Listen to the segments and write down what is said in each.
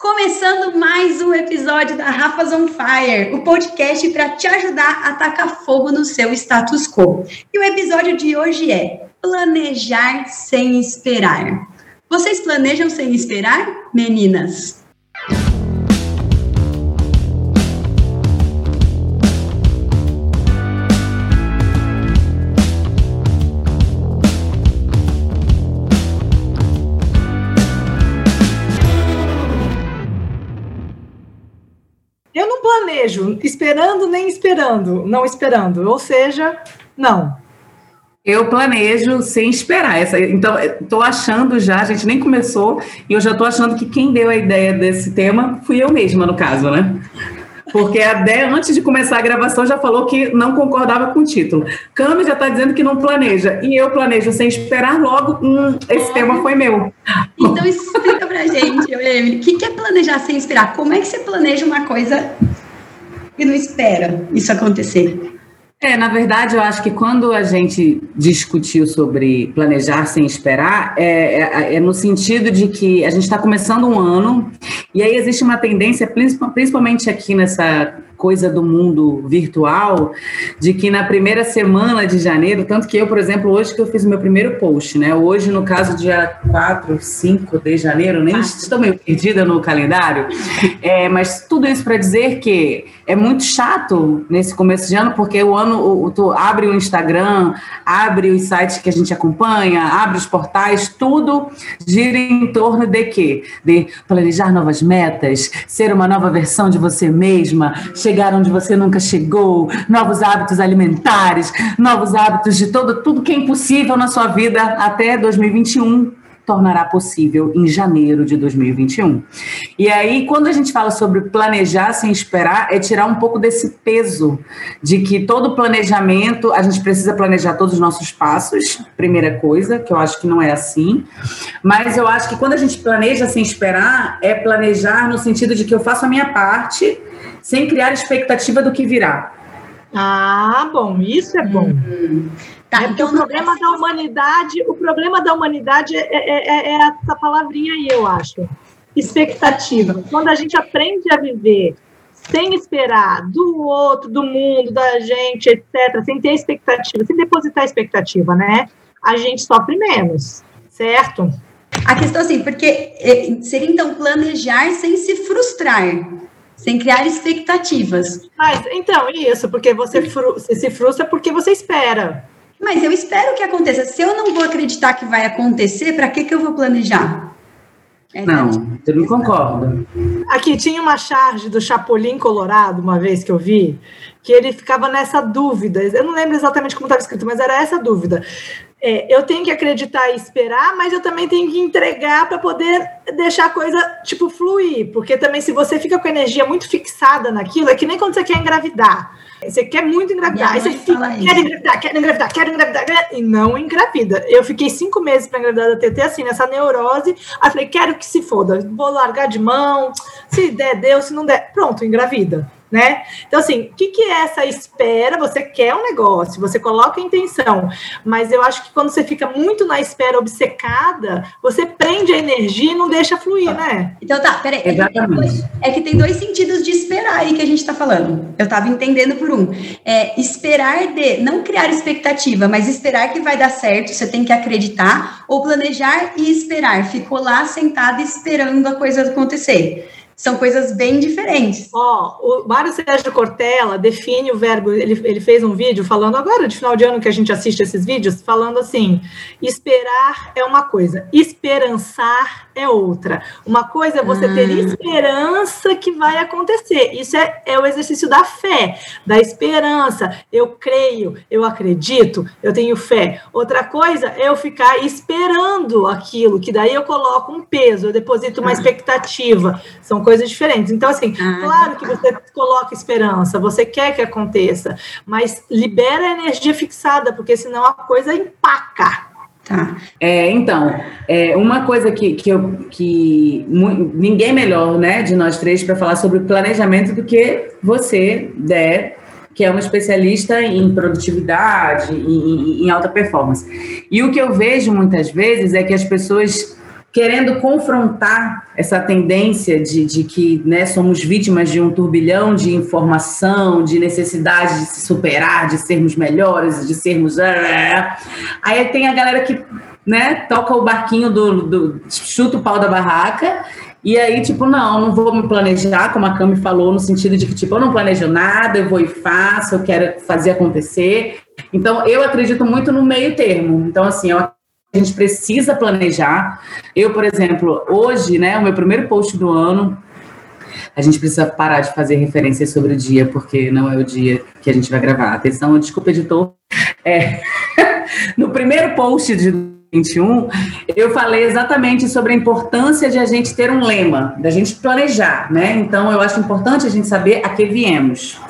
Começando mais um episódio da Rafas on Fire, o podcast para te ajudar a tacar fogo no seu status quo. E o episódio de hoje é Planejar sem esperar. Vocês planejam sem esperar, meninas? Planejo, esperando nem esperando, não esperando. Ou seja, não. Eu planejo sem esperar. Essa, então, estou achando já, a gente nem começou, e eu já estou achando que quem deu a ideia desse tema fui eu mesma, no caso, né? Porque a Dé, antes de começar a gravação, já falou que não concordava com o título. Cami já está dizendo que não planeja. E eu planejo sem esperar, logo, hum, esse é. tema foi meu. Então explica pra gente, Emily, o que é planejar sem esperar? Como é que você planeja uma coisa e não espera isso acontecer. É, na verdade, eu acho que quando a gente discutiu sobre planejar sem esperar, é, é, é no sentido de que a gente está começando um ano e aí existe uma tendência, principalmente aqui nessa coisa do mundo virtual, de que na primeira semana de janeiro, tanto que eu, por exemplo, hoje que eu fiz o meu primeiro post, né? Hoje, no caso, dia 4, 5 de janeiro, nem estou meio perdida no calendário, é, mas tudo isso para dizer que é muito chato nesse começo de ano, porque o ano, o, tu abre o Instagram, abre os sites que a gente acompanha, abre os portais, tudo gira em torno de quê? De planejar novas metas, ser uma nova versão de você mesma, chegar onde você nunca chegou, novos hábitos alimentares, novos hábitos de todo, tudo que é impossível na sua vida até 2021 tornará possível em janeiro de 2021. E aí, quando a gente fala sobre planejar sem esperar, é tirar um pouco desse peso de que todo planejamento, a gente precisa planejar todos os nossos passos, primeira coisa, que eu acho que não é assim. Mas eu acho que quando a gente planeja sem esperar, é planejar no sentido de que eu faço a minha parte sem criar expectativa do que virá. Ah, bom, isso é bom. Uhum. Tá, é então o problema da humanidade, o problema da humanidade é, é, é, é essa palavrinha aí, eu acho. Expectativa. Quando a gente aprende a viver sem esperar do outro, do mundo, da gente, etc., sem ter expectativa, sem depositar expectativa, né? A gente sofre menos, certo? A questão assim, porque é, seria então planejar sem se frustrar sem criar expectativas. Mas então, isso, porque você, fru você se frustra porque você espera. Mas eu espero que aconteça. Se eu não vou acreditar que vai acontecer, para que, que eu vou planejar? É não, eu não concordo. Aqui tinha uma charge do Chapolin Colorado, uma vez que eu vi, que ele ficava nessa dúvida. Eu não lembro exatamente como estava escrito, mas era essa dúvida. É, eu tenho que acreditar e esperar, mas eu também tenho que entregar para poder deixar a coisa, tipo, fluir. Porque também, se você fica com a energia muito fixada naquilo, é que nem quando você quer engravidar. Você quer muito engravidar. Aí você fica, quer engravidar, quer engravidar, quer engravidar, e não engravida. Eu fiquei cinco meses para engravidar da TT, assim, nessa neurose. Aí falei, quero que se foda, vou largar de mão. Se der, deu, se não der, pronto, engravida né? Então, assim, o que, que é essa espera? Você quer um negócio, você coloca a intenção, mas eu acho que quando você fica muito na espera obcecada, você prende a energia e não deixa fluir, né? Então tá, peraí. Exatamente. É que tem dois sentidos de esperar aí que a gente tá falando. Eu tava entendendo por um. É esperar de não criar expectativa, mas esperar que vai dar certo, você tem que acreditar, ou planejar e esperar. Ficou lá sentado esperando a coisa acontecer são coisas bem diferentes. Ó, oh, o Mário Sérgio Cortella define o verbo, ele, ele fez um vídeo falando agora, de final de ano que a gente assiste esses vídeos, falando assim: esperar é uma coisa, esperançar é outra. Uma coisa é você ter hum. esperança que vai acontecer. Isso é, é o exercício da fé, da esperança. Eu creio, eu acredito, eu tenho fé. Outra coisa é eu ficar esperando aquilo, que daí eu coloco um peso, eu deposito uma ah. expectativa. São coisas diferentes. Então, assim, ah. claro que você coloca esperança, você quer que aconteça, mas libera a energia fixada, porque senão a coisa empaca. Tá. É, então, é, uma coisa que, que, eu, que ninguém melhor né, de nós três para falar sobre planejamento do que você, Dé, que é uma especialista em produtividade, em, em alta performance. E o que eu vejo muitas vezes é que as pessoas querendo confrontar essa tendência de, de que né, somos vítimas de um turbilhão de informação, de necessidade de se superar, de sermos melhores, de sermos. É, é, é. Aí tem a galera que né, toca o barquinho do, do chuta o pau da barraca. E aí, tipo, não, não vou me planejar, como a Cami falou, no sentido de que, tipo, eu não planejo nada, eu vou e faço, eu quero fazer acontecer. Então, eu acredito muito no meio termo. Então, assim, eu a gente precisa planejar. Eu, por exemplo, hoje, né, o meu primeiro post do ano, a gente precisa parar de fazer referências sobre o dia, porque não é o dia que a gente vai gravar. Atenção, desculpa, editor. É, no primeiro post de 21, eu falei exatamente sobre a importância de a gente ter um lema, da gente planejar, né? Então, eu acho importante a gente saber a que viemos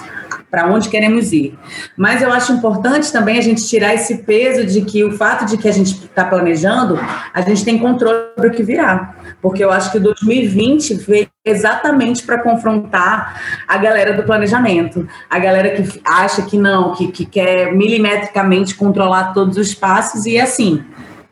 para onde queremos ir. Mas eu acho importante também a gente tirar esse peso de que o fato de que a gente está planejando, a gente tem controle sobre o que virá. Porque eu acho que 2020 veio exatamente para confrontar a galera do planejamento, a galera que acha que não, que, que quer milimetricamente controlar todos os passos e assim,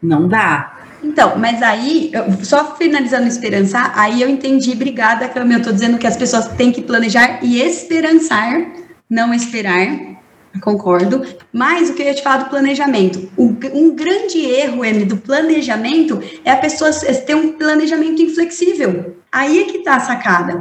não dá. Então, mas aí, só finalizando esperançar, aí eu entendi, obrigada, Cami, eu estou dizendo que as pessoas têm que planejar e esperançar não esperar, concordo. Mas o que eu ia te falar do planejamento. Um grande erro, M, do planejamento é a pessoa ter um planejamento inflexível. Aí é que tá a sacada.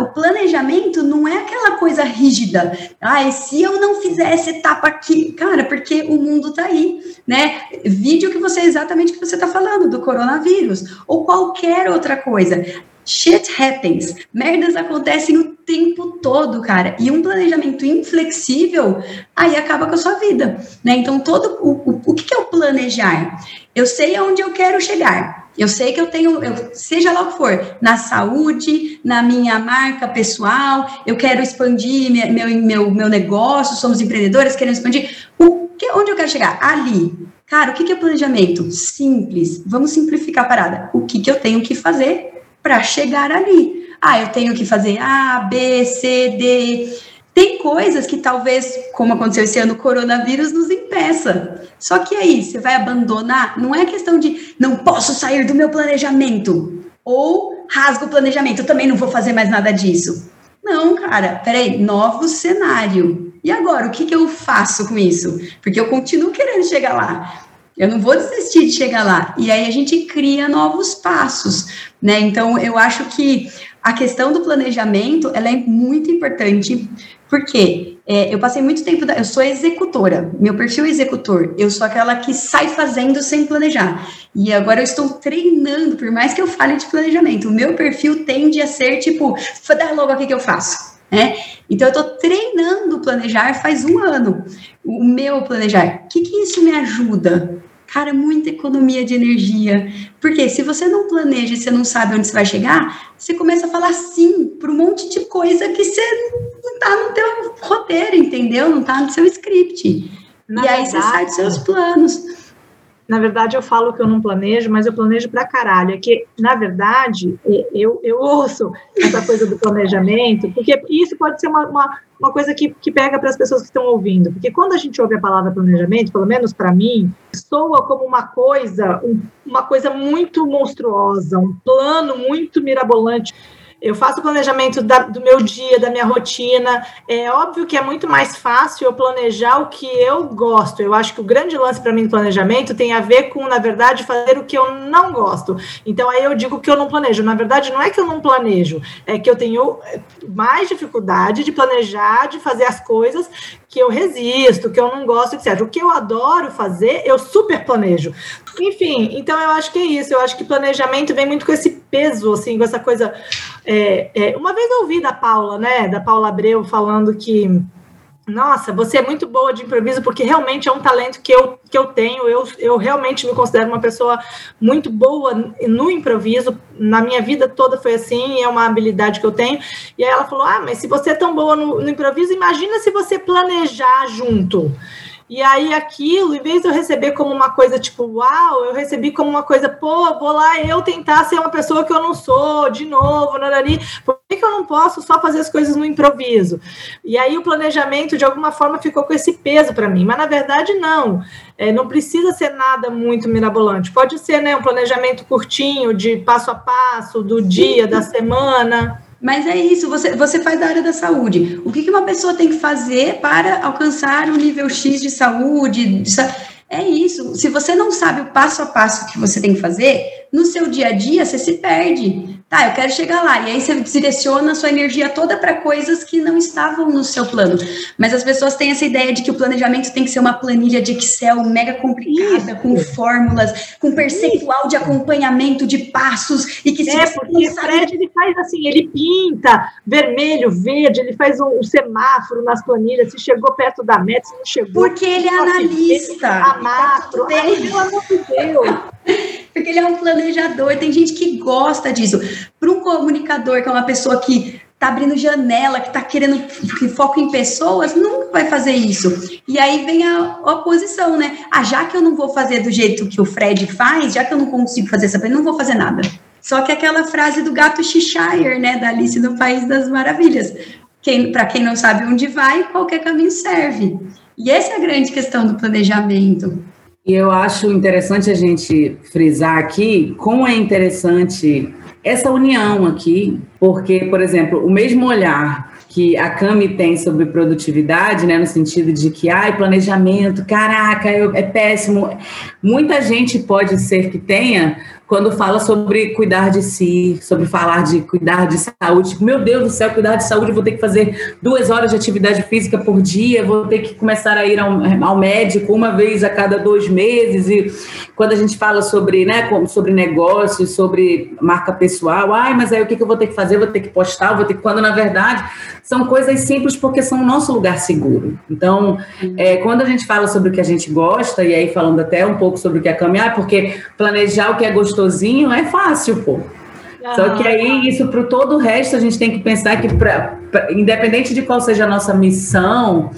O planejamento não é aquela coisa rígida. Ah, se eu não fizer essa etapa aqui, cara, porque o mundo tá aí, né? Vídeo que você exatamente que você tá falando do coronavírus ou qualquer outra coisa. Shit happens. Merdas acontecem o tempo todo, cara. E um planejamento inflexível, aí acaba com a sua vida, né? Então, todo o, o, o que é o planejar? Eu sei aonde eu quero chegar. Eu sei que eu tenho, eu, seja lá o que for, na saúde, na minha marca pessoal, eu quero expandir meu, meu, meu negócio, somos empreendedores, queremos expandir. O que, onde eu quero chegar? Ali. Cara, o que é planejamento? Simples. Vamos simplificar a parada. O que, que eu tenho que fazer para chegar ali. Ah, eu tenho que fazer A, B, C, D. Tem coisas que talvez, como aconteceu esse ano, o coronavírus nos impeça. Só que aí, você vai abandonar? Não é questão de não posso sair do meu planejamento. Ou rasgo o planejamento, eu também não vou fazer mais nada disso. Não, cara, peraí, novo cenário. E agora, o que, que eu faço com isso? Porque eu continuo querendo chegar lá. Eu não vou desistir de chegar lá. E aí a gente cria novos passos, né? Então eu acho que a questão do planejamento ela é muito importante, porque é, eu passei muito tempo, da, eu sou executora, meu perfil é executor, eu sou aquela que sai fazendo sem planejar. E agora eu estou treinando, por mais que eu fale de planejamento, o meu perfil tende a ser tipo, dá logo aqui que eu faço. Né? Então eu estou treinando planejar faz um ano. O meu planejar. O que, que isso me ajuda? Cara, muita economia de energia. Porque se você não planeja e você não sabe onde você vai chegar, você começa a falar sim para um monte de coisa que você não está no teu roteiro, entendeu? Não está no seu script. Na e aí verdade, você sai dos seus planos. Na verdade, eu falo que eu não planejo, mas eu planejo pra caralho. É que, na verdade, eu, eu ouço essa coisa do planejamento, porque isso pode ser uma, uma, uma coisa que, que pega para as pessoas que estão ouvindo. Porque quando a gente ouve a palavra planejamento, pelo menos para mim, soa como uma coisa, um, uma coisa muito monstruosa, um plano muito mirabolante eu faço o planejamento da, do meu dia, da minha rotina. É óbvio que é muito mais fácil eu planejar o que eu gosto. Eu acho que o grande lance para mim do planejamento tem a ver com, na verdade, fazer o que eu não gosto. Então aí eu digo que eu não planejo. Na verdade, não é que eu não planejo, é que eu tenho mais dificuldade de planejar, de fazer as coisas que eu resisto, que eu não gosto, etc. O que eu adoro fazer, eu super planejo. Enfim, então eu acho que é isso. Eu acho que planejamento vem muito com esse peso, assim, com essa coisa. É, é, uma vez eu ouvi da Paula, né, da Paula Abreu, falando que nossa, você é muito boa de improviso, porque realmente é um talento que eu, que eu tenho. Eu, eu realmente me considero uma pessoa muito boa no improviso. Na minha vida toda foi assim, é uma habilidade que eu tenho. E aí ela falou: Ah, mas se você é tão boa no, no improviso, imagina se você planejar junto. E aí aquilo, em vez de eu receber como uma coisa tipo, uau, eu recebi como uma coisa, pô, vou lá eu tentar ser uma pessoa que eu não sou, de novo, narari. Por que que eu não posso só fazer as coisas no improviso? E aí o planejamento, de alguma forma, ficou com esse peso para mim. Mas, na verdade, não. É, não precisa ser nada muito mirabolante. Pode ser né, um planejamento curtinho, de passo a passo, do dia, da semana. Mas é isso, você, você faz da área da saúde. O que, que uma pessoa tem que fazer para alcançar o nível X de saúde? De, é isso. Se você não sabe o passo a passo que você tem que fazer, no seu dia a dia você se perde. Tá, eu quero chegar lá. E aí você direciona a sua energia toda para coisas que não estavam no seu plano. Mas as pessoas têm essa ideia de que o planejamento tem que ser uma planilha de Excel mega complicada, Isso. com fórmulas, com percentual Isso. de acompanhamento de passos. E que se é, porque o Fred ele faz assim, ele pinta vermelho, verde, ele faz um, um, semáforo nas planilhas, se chegou perto da meta, se não chegou. Porque ele é analista. A macro. Ai, pelo amor de Deus. porque ele é um planejador, tem gente que gosta disso. Para um comunicador, que é uma pessoa que está abrindo janela, que está querendo que foco em pessoas, nunca vai fazer isso. E aí vem a oposição, né? Ah, já que eu não vou fazer do jeito que o Fred faz, já que eu não consigo fazer essa não vou fazer nada. Só que aquela frase do gato Cheshire, né, da Alice no País das Maravilhas. Quem, Para quem não sabe onde vai, qualquer caminho serve. E essa é a grande questão do planejamento. E eu acho interessante a gente frisar aqui como é interessante essa união aqui, porque, por exemplo, o mesmo olhar que a Cami tem sobre produtividade, né, no sentido de que, ai, planejamento, caraca, eu, é péssimo. Muita gente pode ser que tenha, quando fala sobre cuidar de si, sobre falar de cuidar de saúde. Tipo, meu Deus do céu, cuidar de saúde, vou ter que fazer duas horas de atividade física por dia, vou ter que começar a ir ao, ao médico uma vez a cada dois meses. E quando a gente fala sobre, né, sobre negócios, sobre marca pessoal, ai, mas aí o que, eu vou ter que fazer? Vou ter que postar, vou ter que. Quando na verdade são coisas simples porque são o nosso lugar seguro. Então, é, quando a gente fala sobre o que a gente gosta, e aí falando até um pouco sobre o que é caminhar, porque planejar o que é gostoso gostosinho, é fácil, pô. Só que aí, isso para todo o resto, a gente tem que pensar que, pra, pra, independente de qual seja a nossa missão,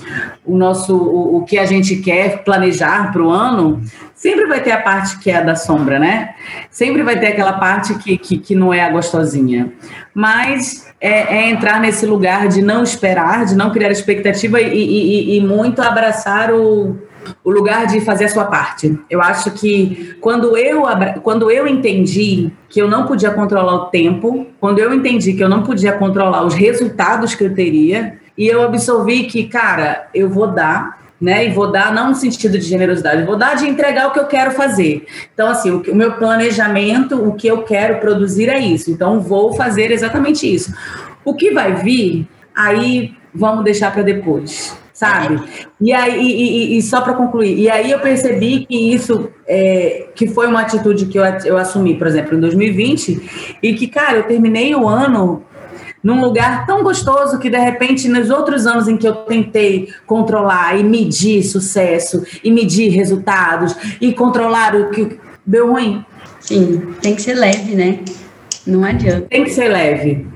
o nosso o, o que a gente quer planejar para o ano, sempre vai ter a parte que é a da sombra, né? Sempre vai ter aquela parte que, que, que não é a gostosinha. Mas é, é, entrar nesse lugar de não esperar, de não criar expectativa e, e, e muito abraçar o o lugar de fazer a sua parte. Eu acho que quando eu, quando eu entendi que eu não podia controlar o tempo, quando eu entendi que eu não podia controlar os resultados que eu teria, e eu absorvi que, cara, eu vou dar, né? E vou dar não no sentido de generosidade, vou dar de entregar o que eu quero fazer. Então, assim, o, o meu planejamento, o que eu quero produzir é isso. Então, vou fazer exatamente isso. O que vai vir, aí vamos deixar para depois sabe? E aí, e, e só para concluir, e aí eu percebi que isso, é, que foi uma atitude que eu, eu assumi, por exemplo, em 2020, e que, cara, eu terminei o ano num lugar tão gostoso que de repente nos outros anos em que eu tentei controlar e medir sucesso e medir resultados e controlar o que deu ruim. Sim, tem que ser leve, né? Não adianta. Tem que ser leve.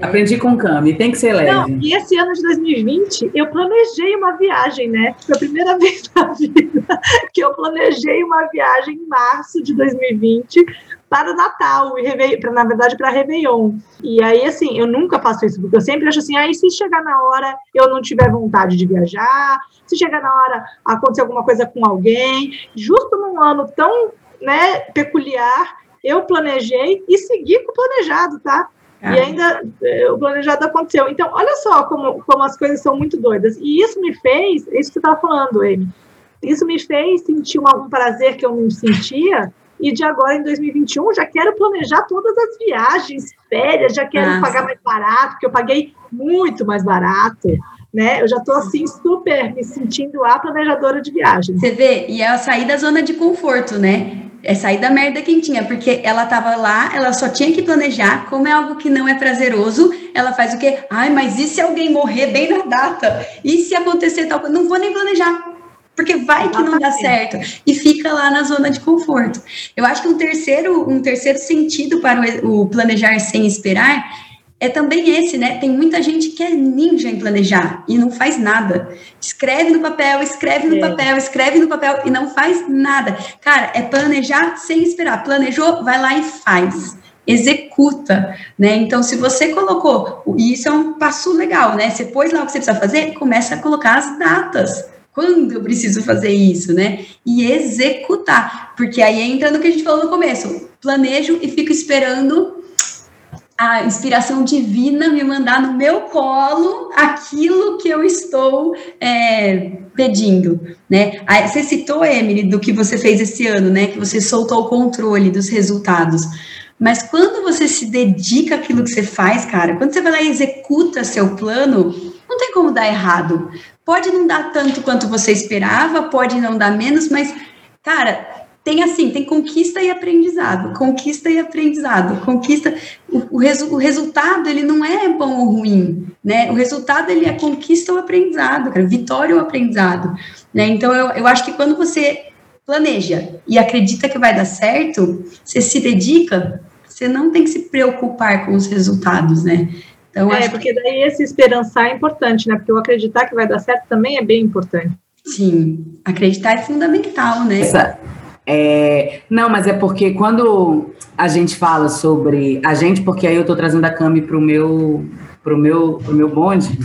Aprendi com Cami, tem que ser leve. Não, e esse ano de 2020, eu planejei uma viagem, né? Foi a primeira vez na vida que eu planejei uma viagem em março de 2020 para o Natal, e pra, na verdade, para Réveillon. E aí, assim, eu nunca faço isso, porque eu sempre acho assim, aí se chegar na hora eu não tiver vontade de viajar, se chegar na hora acontecer alguma coisa com alguém, justo num ano tão né, peculiar, eu planejei e segui com o planejado, tá? E ainda eh, o planejado aconteceu. Então, olha só como, como as coisas são muito doidas. E isso me fez, é isso que você estava falando, Amy, isso me fez sentir uma, um prazer que eu não sentia. E de agora, em 2021, já quero planejar todas as viagens, férias, já quero Nossa. pagar mais barato, porque eu paguei muito mais barato. Né? Eu já estou assim super me sentindo a planejadora de viagens. Você vê, e é sair da zona de conforto, né? É sair da merda quentinha, porque ela tava lá, ela só tinha que planejar, como é algo que não é prazeroso, ela faz o quê? Ai, mas e se alguém morrer bem na data? E se acontecer tal coisa? Não vou nem planejar. Porque vai que não dá certo e fica lá na zona de conforto. Eu acho que um terceiro, um terceiro sentido para o, o planejar sem esperar é também esse, né? Tem muita gente que é ninja em planejar e não faz nada. Escreve no papel, escreve no é. papel, escreve no papel e não faz nada. Cara, é planejar sem esperar. Planejou, vai lá e faz. executa, né? Então, se você colocou, e isso é um passo legal, né? Você pôs lá o que você precisa fazer, começa a colocar as datas. Quando eu preciso fazer isso, né? E executar, porque aí entra no que a gente falou no começo. Planejo e fico esperando a inspiração divina me mandar no meu colo aquilo que eu estou é, pedindo, né? Você citou, Emily, do que você fez esse ano, né? Que você soltou o controle dos resultados. Mas quando você se dedica àquilo que você faz, cara, quando você vai lá e executa seu plano, não tem como dar errado. Pode não dar tanto quanto você esperava, pode não dar menos, mas, cara, tem assim, tem conquista e aprendizado, conquista e aprendizado, conquista. O, o, resu, o, resultado ele não é bom ou ruim, né? O resultado ele é conquista ou aprendizado, cara, vitória ou aprendizado, né? Então eu, eu acho que quando você planeja e acredita que vai dar certo, você se dedica, você não tem que se preocupar com os resultados, né? Então, é, porque daí esse esperançar é importante, né? Porque o acreditar que vai dar certo também é bem importante. Sim, acreditar é fundamental, né? Essa, é, não, mas é porque quando a gente fala sobre a gente, porque aí eu estou trazendo a Cami para o meu pro meu, pro meu bonde,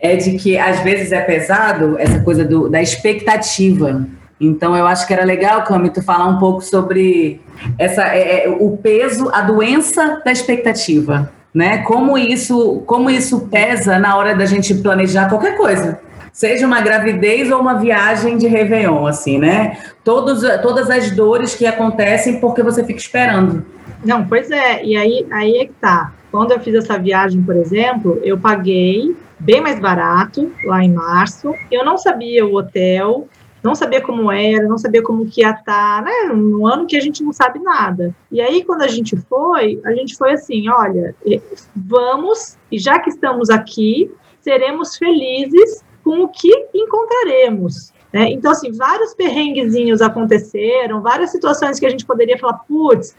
é de que às vezes é pesado essa coisa do, da expectativa. Então, eu acho que era legal, Cami, tu falar um pouco sobre essa, é, é, o peso, a doença da expectativa, né? Como isso, como isso pesa na hora da gente planejar qualquer coisa. Seja uma gravidez ou uma viagem de Réveillon, assim, né? Todos, todas as dores que acontecem porque você fica esperando. Não, pois é, e aí, aí é que tá. Quando eu fiz essa viagem, por exemplo, eu paguei bem mais barato lá em março. Eu não sabia o hotel, não sabia como era, não sabia como que ia estar, tá, né? Um ano que a gente não sabe nada. E aí, quando a gente foi, a gente foi assim: olha, vamos, e já que estamos aqui, seremos felizes com o que encontraremos. Né? Então, assim, vários perrenguezinhos aconteceram, várias situações que a gente poderia falar, putz,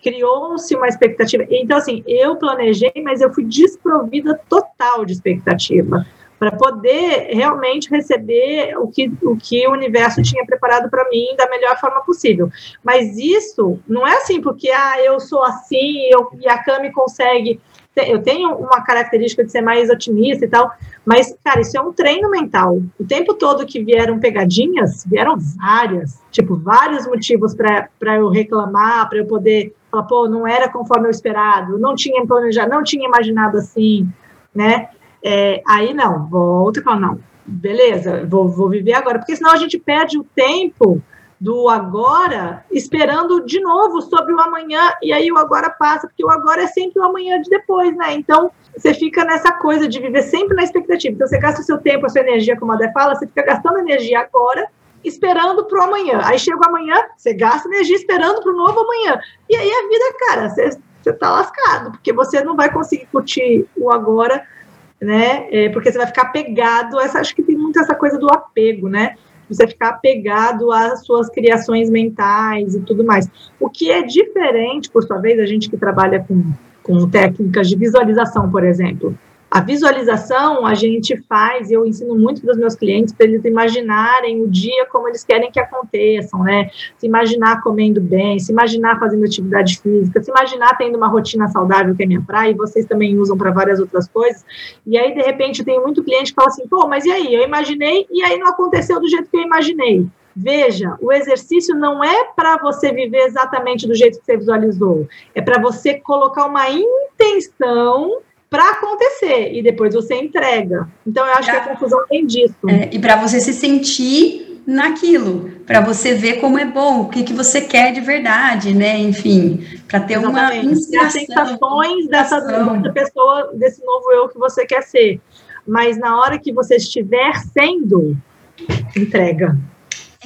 criou-se uma expectativa. Então, assim, eu planejei, mas eu fui desprovida total de expectativa para poder realmente receber o que, o que o universo tinha preparado para mim da melhor forma possível. Mas isso não é assim porque ah, eu sou assim eu, e a Cami consegue. Eu tenho uma característica de ser mais otimista e tal, mas, cara, isso é um treino mental. O tempo todo que vieram pegadinhas, vieram várias, tipo, vários motivos para eu reclamar, para eu poder falar, pô, não era conforme eu esperado, não tinha planejado, não tinha imaginado assim, né? É, aí não, volta e fala, não, beleza, vou, vou viver agora, porque senão a gente perde o tempo do agora esperando de novo sobre o amanhã, e aí o agora passa, porque o agora é sempre o amanhã de depois, né? Então você fica nessa coisa de viver sempre na expectativa. Então você gasta o seu tempo, a sua energia, como a Dé fala, você fica gastando energia agora, esperando para o amanhã. Aí chega o amanhã, você gasta energia esperando para o novo amanhã. E aí a vida, cara, você, você tá lascado, porque você não vai conseguir curtir o agora né? É, porque você vai ficar apegado. Essa, acho que tem muito essa coisa do apego, né? Você ficar apegado às suas criações mentais e tudo mais. O que é diferente, por sua vez, a gente que trabalha com, com técnicas de visualização, por exemplo. A visualização a gente faz, eu ensino muito para os meus clientes para eles imaginarem o dia como eles querem que aconteçam, né? Se imaginar comendo bem, se imaginar fazendo atividade física, se imaginar tendo uma rotina saudável que é minha praia, e vocês também usam para várias outras coisas. E aí, de repente, tem muito cliente que fala assim: pô, mas e aí? Eu imaginei e aí não aconteceu do jeito que eu imaginei. Veja, o exercício não é para você viver exatamente do jeito que você visualizou, é para você colocar uma intenção para acontecer e depois você entrega. Então eu acho pra, que a confusão tem disso. É, e para você se sentir naquilo, para você ver como é bom, o que, que você quer de verdade, né? Enfim, para ter Exatamente. uma inspiração. As sensações dessa, dessa pessoa, desse novo eu que você quer ser. Mas na hora que você estiver sendo, entrega.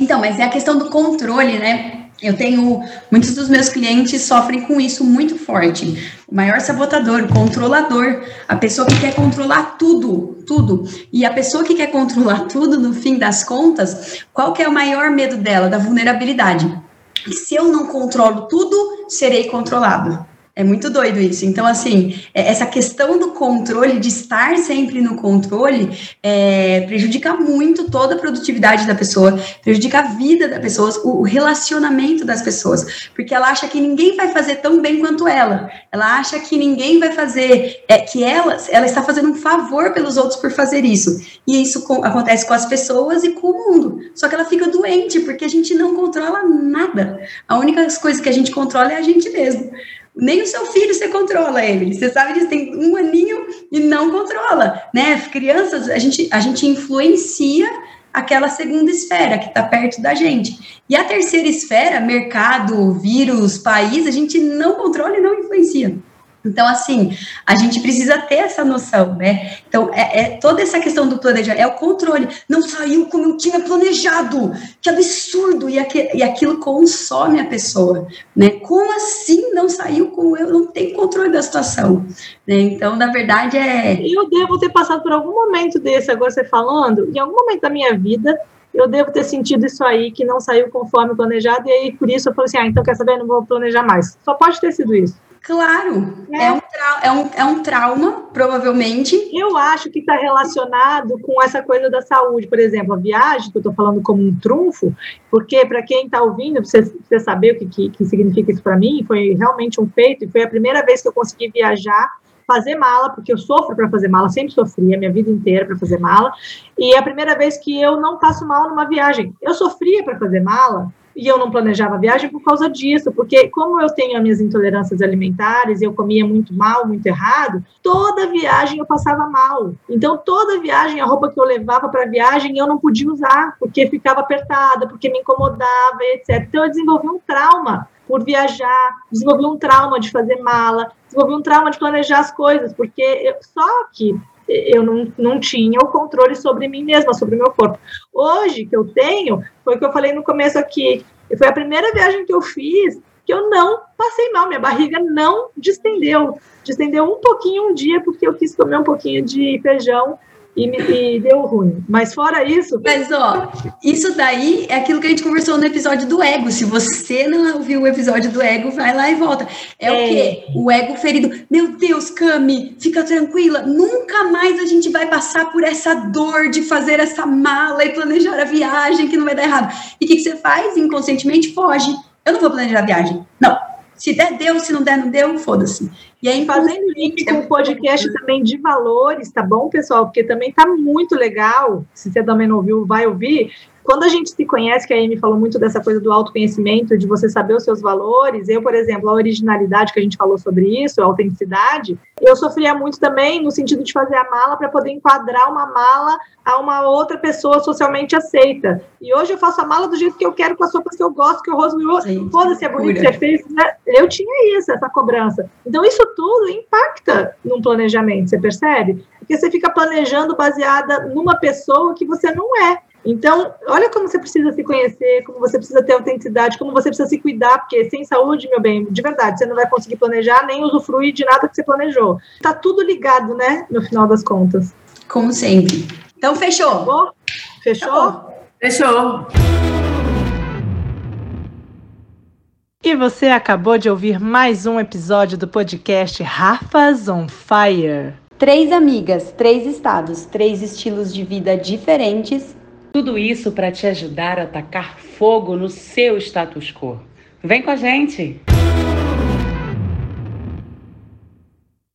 Então, mas é a questão do controle, né? Eu tenho muitos dos meus clientes sofrem com isso muito forte. O maior sabotador, o controlador, a pessoa que quer controlar tudo, tudo. E a pessoa que quer controlar tudo, no fim das contas, qual que é o maior medo dela? Da vulnerabilidade. Se eu não controlo tudo, serei controlado. É muito doido isso. Então, assim, é, essa questão do controle, de estar sempre no controle, é, prejudica muito toda a produtividade da pessoa, prejudica a vida das pessoas, o relacionamento das pessoas, porque ela acha que ninguém vai fazer tão bem quanto ela. Ela acha que ninguém vai fazer, é, que ela, ela está fazendo um favor pelos outros por fazer isso. E isso com, acontece com as pessoas e com o mundo. Só que ela fica doente, porque a gente não controla nada. A única coisa que a gente controla é a gente mesmo. Nem o seu filho você controla ele. Você sabe disso, tem um aninho e não controla, né? Crianças, a gente, a gente influencia aquela segunda esfera que está perto da gente. E a terceira esfera, mercado, vírus, país, a gente não controla e não influencia. Então, assim, a gente precisa ter essa noção, né? Então, é, é, toda essa questão do planejamento, é o controle. Não saiu como eu tinha planejado, que absurdo! E, aqui, e aquilo consome a pessoa, né? Como assim não saiu como eu? Não tenho controle da situação, né? Então, na verdade, é. Eu devo ter passado por algum momento desse, agora você falando, em algum momento da minha vida, eu devo ter sentido isso aí, que não saiu conforme planejado, e aí por isso eu falei assim: ah, então quer saber? Não vou planejar mais. Só pode ter sido isso. Claro, é, um, é, um, é um trauma, provavelmente. Eu acho que está relacionado com essa coisa da saúde, por exemplo, a viagem, que eu estou falando como um trunfo, porque para quem está ouvindo, você, você saber o que, que, que significa isso para mim, foi realmente um feito, e foi a primeira vez que eu consegui viajar fazer mala, porque eu sofro para fazer mala, sempre sofri a minha vida inteira para fazer mala, e é a primeira vez que eu não passo mal numa viagem. Eu sofria para fazer mala, e eu não planejava a viagem por causa disso, porque como eu tenho as minhas intolerâncias alimentares eu comia muito mal, muito errado, toda viagem eu passava mal. Então toda viagem a roupa que eu levava para a viagem eu não podia usar, porque ficava apertada, porque me incomodava, etc. Então eu desenvolvi um trauma por viajar, desenvolvi um trauma de fazer mala, desenvolvi um trauma de planejar as coisas, porque eu, só que eu não, não tinha o controle sobre mim mesma, sobre o meu corpo. Hoje, que eu tenho, foi o que eu falei no começo aqui, foi a primeira viagem que eu fiz que eu não passei mal, minha barriga não distendeu. Distendeu um pouquinho um dia, porque eu quis comer um pouquinho de feijão e me e deu ruim. Mas fora isso. Mas, ó, isso daí é aquilo que a gente conversou no episódio do ego. Se você não ouviu o episódio do ego, vai lá e volta. É, é. o quê? O ego ferido. Meu Deus, Cami, fica tranquila. Nunca mais a gente vai passar por essa dor de fazer essa mala e planejar a viagem que não vai dar errado. E o que, que você faz? Inconscientemente foge. Eu não vou planejar a viagem. Não, se der, deu, se não der, não deu, foda-se. E aí, fazendo link com o podcast também de valores, tá bom, pessoal? Porque também tá muito legal. Se você também não ouviu, vai ouvir. Quando a gente se conhece, que a Amy falou muito dessa coisa do autoconhecimento, de você saber os seus valores, eu, por exemplo, a originalidade que a gente falou sobre isso, a autenticidade, eu sofria muito também no sentido de fazer a mala para poder enquadrar uma mala a uma outra pessoa socialmente aceita. E hoje eu faço a mala do jeito que eu quero, com as roupas que eu gosto, que eu rosto meu. Foda-se, é bonito, se é feio. Né? Eu tinha isso, essa cobrança. Então, isso tudo impacta num planejamento, você percebe? Porque você fica planejando baseada numa pessoa que você não é. Então, olha como você precisa se conhecer, como você precisa ter autenticidade, como você precisa se cuidar, porque sem saúde, meu bem, de verdade, você não vai conseguir planejar nem usufruir de nada que você planejou. Tá tudo ligado, né, no final das contas. Como sempre. Então, fechou. Fechou? Tá fechou. E você acabou de ouvir mais um episódio do podcast Rafas on Fire. Três amigas, três estados, três estilos de vida diferentes tudo isso para te ajudar a tacar fogo no seu status quo. Vem com a gente!